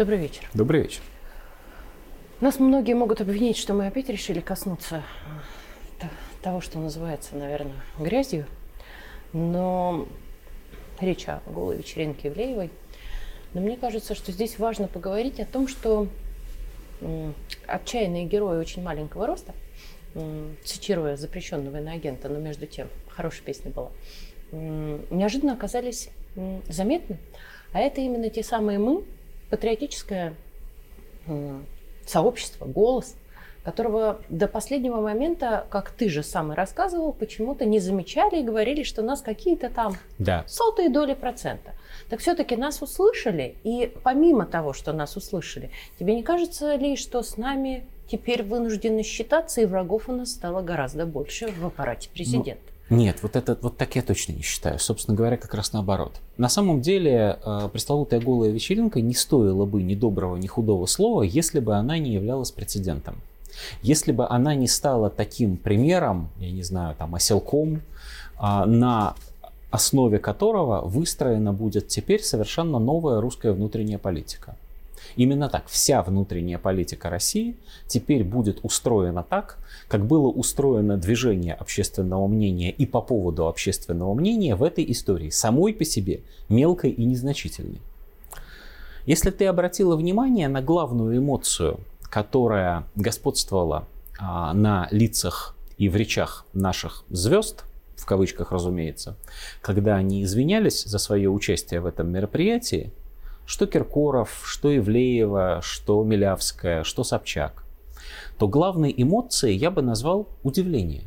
Добрый вечер. Добрый вечер. Нас многие могут обвинить, что мы опять решили коснуться э, того, что называется, наверное, грязью. Но речь о голой вечеринке Ивлеевой. Но мне кажется, что здесь важно поговорить о том, что отчаянные герои очень маленького роста, цитируя запрещенного иноагента, но между тем, хорошая песня была, неожиданно оказались заметны. А это именно те самые мы, патриотическое сообщество, голос, которого до последнего момента, как ты же сам и рассказывал, почему-то не замечали и говорили, что у нас какие-то там да. сотые доли процента. Так все-таки нас услышали, и помимо того, что нас услышали, тебе не кажется ли, что с нами теперь вынуждены считаться, и врагов у нас стало гораздо больше в аппарате президента? Нет, вот это вот так я точно не считаю. Собственно говоря, как раз наоборот. На самом деле, э, пресловутая голая вечеринка не стоила бы ни доброго, ни худого слова, если бы она не являлась прецедентом. Если бы она не стала таким примером, я не знаю, там, оселком, а, на основе которого выстроена будет теперь совершенно новая русская внутренняя политика. Именно так. Вся внутренняя политика России теперь будет устроена так, как было устроено движение общественного мнения и по поводу общественного мнения в этой истории, самой по себе мелкой и незначительной. Если ты обратила внимание на главную эмоцию, которая господствовала а, на лицах и в речах наших звезд, в кавычках, разумеется, когда они извинялись за свое участие в этом мероприятии, что Киркоров, что Ивлеева, что Милявская, что Собчак, то главной эмоцией я бы назвал удивление.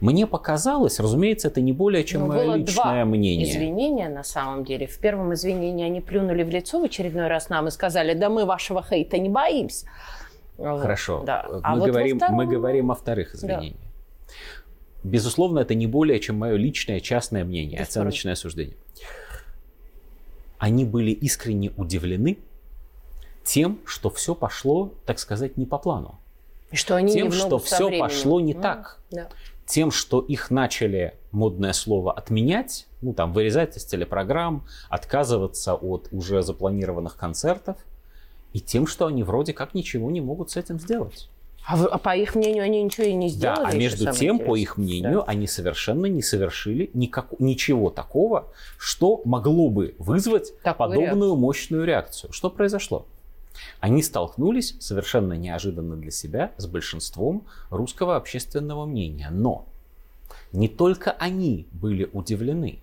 Мне показалось, разумеется, это не более чем Но ну, мое личное два мнение. Извинения на самом деле. В первом извинении они плюнули в лицо в очередной раз нам и сказали: да мы вашего хейта не боимся. Хорошо. Да. Мы, а говорим, вот втором... мы говорим о вторых извинениях. Да. Безусловно, это не более чем мое личное частное мнение, Бесспорно. оценочное суждение они были искренне удивлены тем, что все пошло, так сказать, не по плану. И что они тем, что все временем. пошло не ну, так. Да. Тем, что их начали, модное слово, отменять, ну там, вырезать из телепрограмм, отказываться от уже запланированных концертов, и тем, что они вроде как ничего не могут с этим сделать. А, вы, а по их мнению они ничего и не сделали? Да, а между тем, по их мнению, да. они совершенно не совершили никак, ничего такого, что могло бы вызвать Такую подобную реакцию. мощную реакцию. Что произошло? Они столкнулись совершенно неожиданно для себя с большинством русского общественного мнения. Но не только они были удивлены.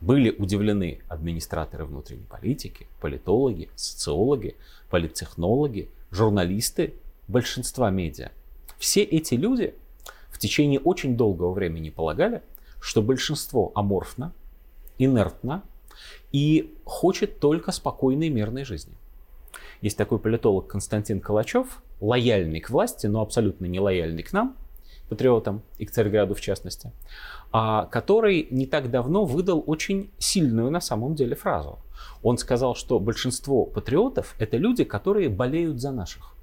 Были удивлены администраторы внутренней политики, политологи, социологи, политтехнологи, журналисты большинства медиа. Все эти люди в течение очень долгого времени полагали, что большинство аморфно, инертно и хочет только спокойной мирной жизни. Есть такой политолог Константин Калачев, лояльный к власти, но абсолютно не лояльный к нам, патриотам и к Царьграду в частности, а, который не так давно выдал очень сильную на самом деле фразу. Он сказал, что большинство патриотов это люди, которые болеют за наших.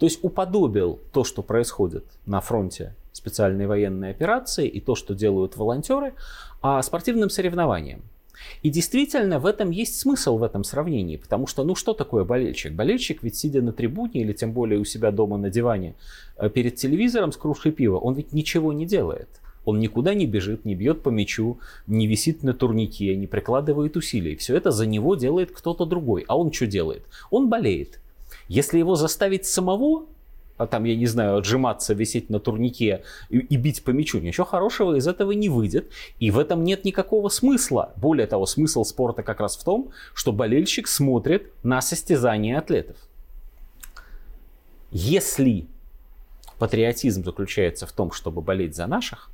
То есть уподобил то, что происходит на фронте специальной военной операции и то, что делают волонтеры, а спортивным соревнованием. И действительно, в этом есть смысл в этом сравнении, потому что, ну что такое болельщик? Болельщик ведь сидя на трибуне или тем более у себя дома на диване э, перед телевизором с кружкой пива, он ведь ничего не делает. Он никуда не бежит, не бьет по мячу, не висит на турнике, не прикладывает усилий. Все это за него делает кто-то другой. А он что делает? Он болеет. Если его заставить самого, а там, я не знаю, отжиматься, висеть на турнике и, и бить по мячу, ничего хорошего из этого не выйдет. И в этом нет никакого смысла. Более того, смысл спорта как раз в том, что болельщик смотрит на состязания атлетов. Если патриотизм заключается в том, чтобы болеть за наших,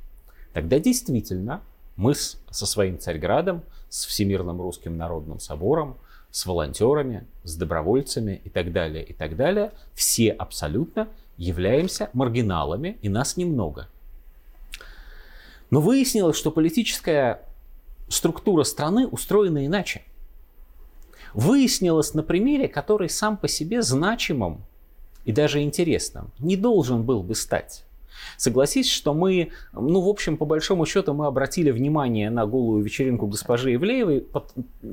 тогда действительно мы с, со своим Царьградом, с Всемирным Русским Народным Собором, с волонтерами, с добровольцами и так далее, и так далее, все абсолютно являемся маргиналами, и нас немного. Но выяснилось, что политическая структура страны устроена иначе. Выяснилось на примере, который сам по себе значимым и даже интересным не должен был бы стать. Согласись, что мы, ну, в общем, по большому счету, мы обратили внимание на голую вечеринку госпожи Ивлеевой по,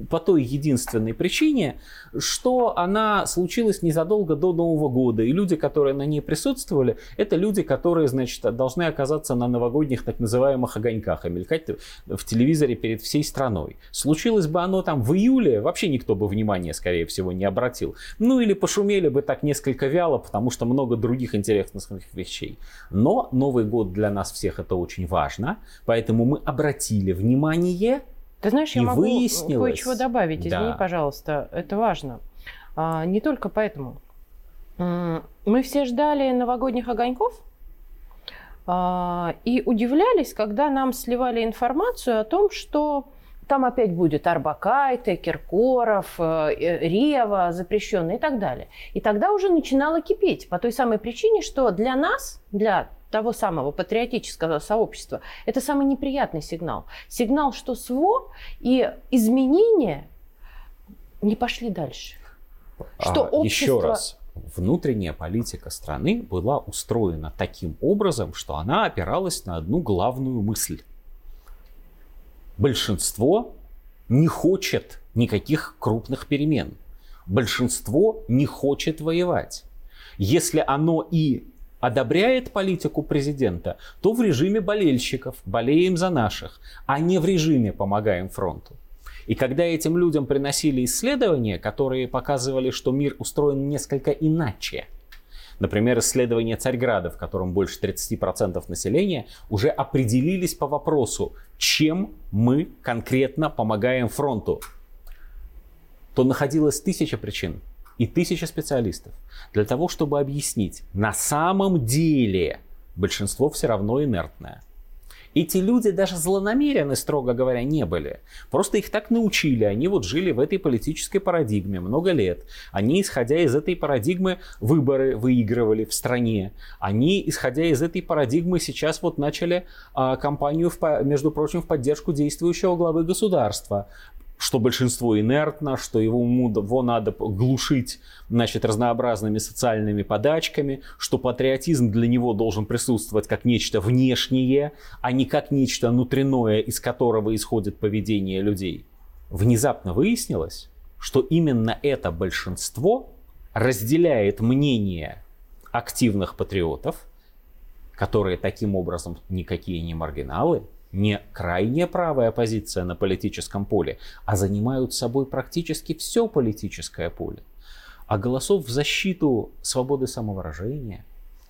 по той единственной причине, что она случилась незадолго до Нового года. И люди, которые на ней присутствовали, это люди, которые, значит, должны оказаться на новогодних так называемых огоньках и мелькать в телевизоре перед всей страной. Случилось бы оно там в июле, вообще никто бы внимания, скорее всего, не обратил. Ну или пошумели бы так несколько вяло, потому что много других интересных вещей. Но Новый год для нас всех это очень важно, поэтому мы обратили внимание. Ты знаешь, я могу выяснилось... кое-чего добавить. Извини, да. пожалуйста, это важно. А, не только поэтому. Мы все ждали новогодних огоньков а, и удивлялись, когда нам сливали информацию о том, что там опять будет Арбакайте, Киркоров, э, э, Рева запрещенный и так далее. И тогда уже начинало кипеть по той самой причине, что для нас, для того самого патриотического сообщества, это самый неприятный сигнал. Сигнал, что СВО и изменения не пошли дальше. Что а, общество... Еще раз, внутренняя политика страны была устроена таким образом, что она опиралась на одну главную мысль. Большинство не хочет никаких крупных перемен. Большинство не хочет воевать. Если оно и одобряет политику президента, то в режиме болельщиков, болеем за наших, а не в режиме помогаем фронту. И когда этим людям приносили исследования, которые показывали, что мир устроен несколько иначе, Например, исследование Царьграда, в котором больше 30% населения уже определились по вопросу, чем мы конкретно помогаем фронту, то находилось тысяча причин и тысяча специалистов для того, чтобы объяснить, на самом деле большинство все равно инертное. Эти люди даже злонамерены, строго говоря, не были. Просто их так научили. Они вот жили в этой политической парадигме много лет. Они, исходя из этой парадигмы, выборы выигрывали в стране. Они, исходя из этой парадигмы, сейчас вот начали а, кампанию, в, между прочим, в поддержку действующего главы государства что большинство инертно, что его, его надо глушить значит, разнообразными социальными подачками, что патриотизм для него должен присутствовать как нечто внешнее, а не как нечто внутреннее, из которого исходит поведение людей. Внезапно выяснилось, что именно это большинство разделяет мнение активных патриотов, которые таким образом никакие не маргиналы, не крайняя правая позиция на политическом поле, а занимают собой практически все политическое поле. А голосов в защиту свободы самовыражения,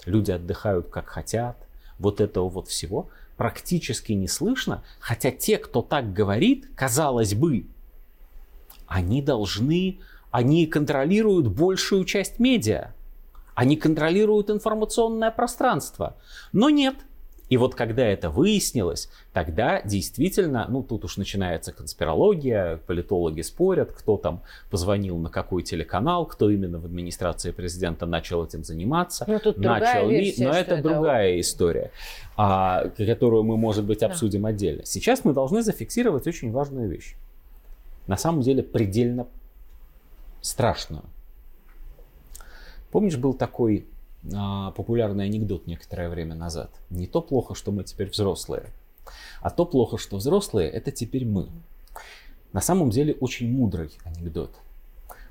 люди отдыхают как хотят, вот этого вот всего практически не слышно, хотя те, кто так говорит, казалось бы, они должны, они контролируют большую часть медиа, они контролируют информационное пространство. Но нет, и вот когда это выяснилось, тогда действительно, ну тут уж начинается конспирология, политологи спорят, кто там позвонил на какой телеканал, кто именно в администрации президента начал этим заниматься. Но ну, тут начал ли, версия, но это, это другая история, а, которую мы, может быть, обсудим да. отдельно. Сейчас мы должны зафиксировать очень важную вещь. На самом деле предельно страшную. Помнишь, был такой популярный анекдот некоторое время назад. Не то плохо, что мы теперь взрослые, а то плохо, что взрослые это теперь мы. На самом деле очень мудрый анекдот.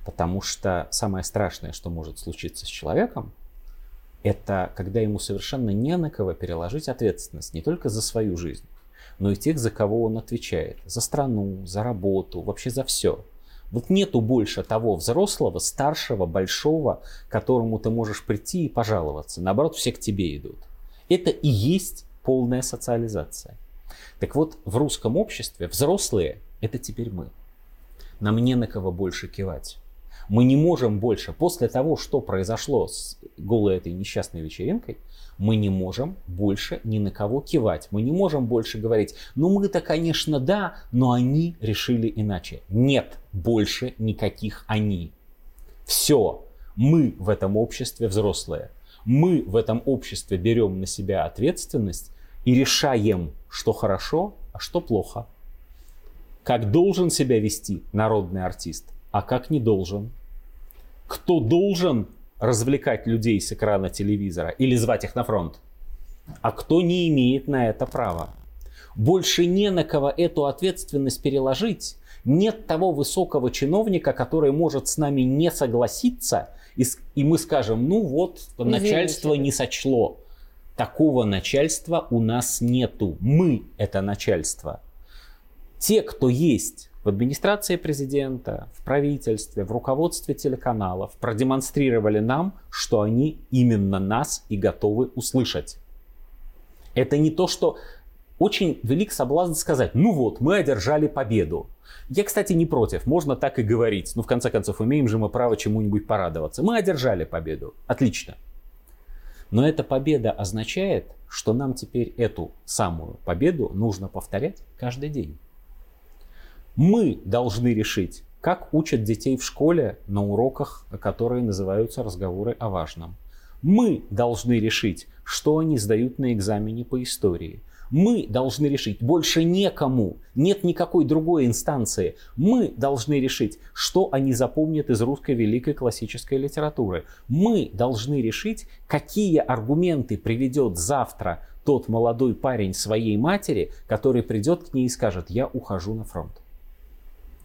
Потому что самое страшное, что может случиться с человеком, это когда ему совершенно не на кого переложить ответственность не только за свою жизнь, но и тех, за кого он отвечает. За страну, за работу, вообще за все. Вот нету больше того взрослого, старшего, большого, которому ты можешь прийти и пожаловаться. Наоборот, все к тебе идут. Это и есть полная социализация. Так вот, в русском обществе взрослые – это теперь мы. Нам не на кого больше кивать. Мы не можем больше, после того, что произошло с голой этой несчастной вечеринкой, мы не можем больше ни на кого кивать. Мы не можем больше говорить, ну мы-то, конечно, да, но они решили иначе. Нет больше никаких они. Все. Мы в этом обществе взрослые. Мы в этом обществе берем на себя ответственность и решаем, что хорошо, а что плохо. Как должен себя вести народный артист, а как не должен. Кто должен развлекать людей с экрана телевизора или звать их на фронт. а кто не имеет на это права. Больше не на кого эту ответственность переложить. Нет того высокого чиновника, который может с нами не согласиться, и, и мы скажем, ну вот, начальство Извините. не сочло. Такого начальства у нас нету. Мы это начальство. Те, кто есть в администрации президента, в правительстве, в руководстве телеканалов, продемонстрировали нам, что они именно нас и готовы услышать. Это не то, что очень велик соблазн сказать, ну вот, мы одержали победу. Я, кстати, не против, можно так и говорить. Ну, в конце концов, имеем же мы право чему-нибудь порадоваться. Мы одержали победу. Отлично. Но эта победа означает, что нам теперь эту самую победу нужно повторять каждый день. Мы должны решить, как учат детей в школе на уроках, которые называются разговоры о важном. Мы должны решить, что они сдают на экзамене по истории. Мы должны решить, больше некому, нет никакой другой инстанции. Мы должны решить, что они запомнят из русской великой классической литературы. Мы должны решить, какие аргументы приведет завтра тот молодой парень своей матери, который придет к ней и скажет, я ухожу на фронт.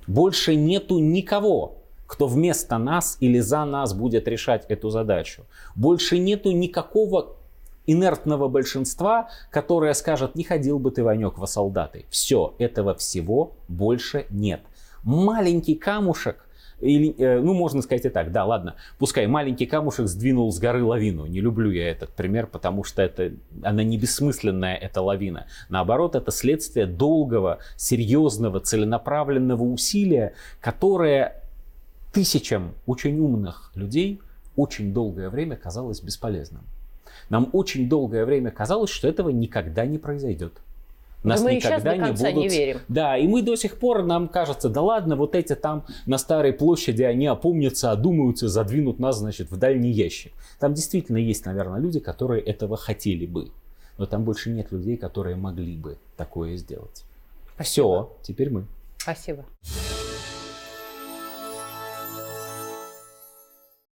Больше нету никого, кто вместо нас или за нас будет решать эту задачу. Больше нету никакого инертного большинства, которое скажет, не ходил бы ты, Ванек, во солдаты. Все, этого всего больше нет. Маленький камушек, или, э, ну, можно сказать и так, да, ладно, пускай маленький камушек сдвинул с горы лавину. Не люблю я этот пример, потому что это, она не бессмысленная, эта лавина. Наоборот, это следствие долгого, серьезного, целенаправленного усилия, которое тысячам очень умных людей очень долгое время казалось бесполезным. Нам очень долгое время казалось, что этого никогда не произойдет. Нас мы никогда не будут. Не верим. Да, и мы до сих пор нам кажется, да ладно, вот эти там на старой площади они опомнятся, одумаются, задвинут нас, значит, в дальний ящик. Там действительно есть, наверное, люди, которые этого хотели бы, но там больше нет людей, которые могли бы такое сделать. Спасибо. Все, теперь мы. Спасибо.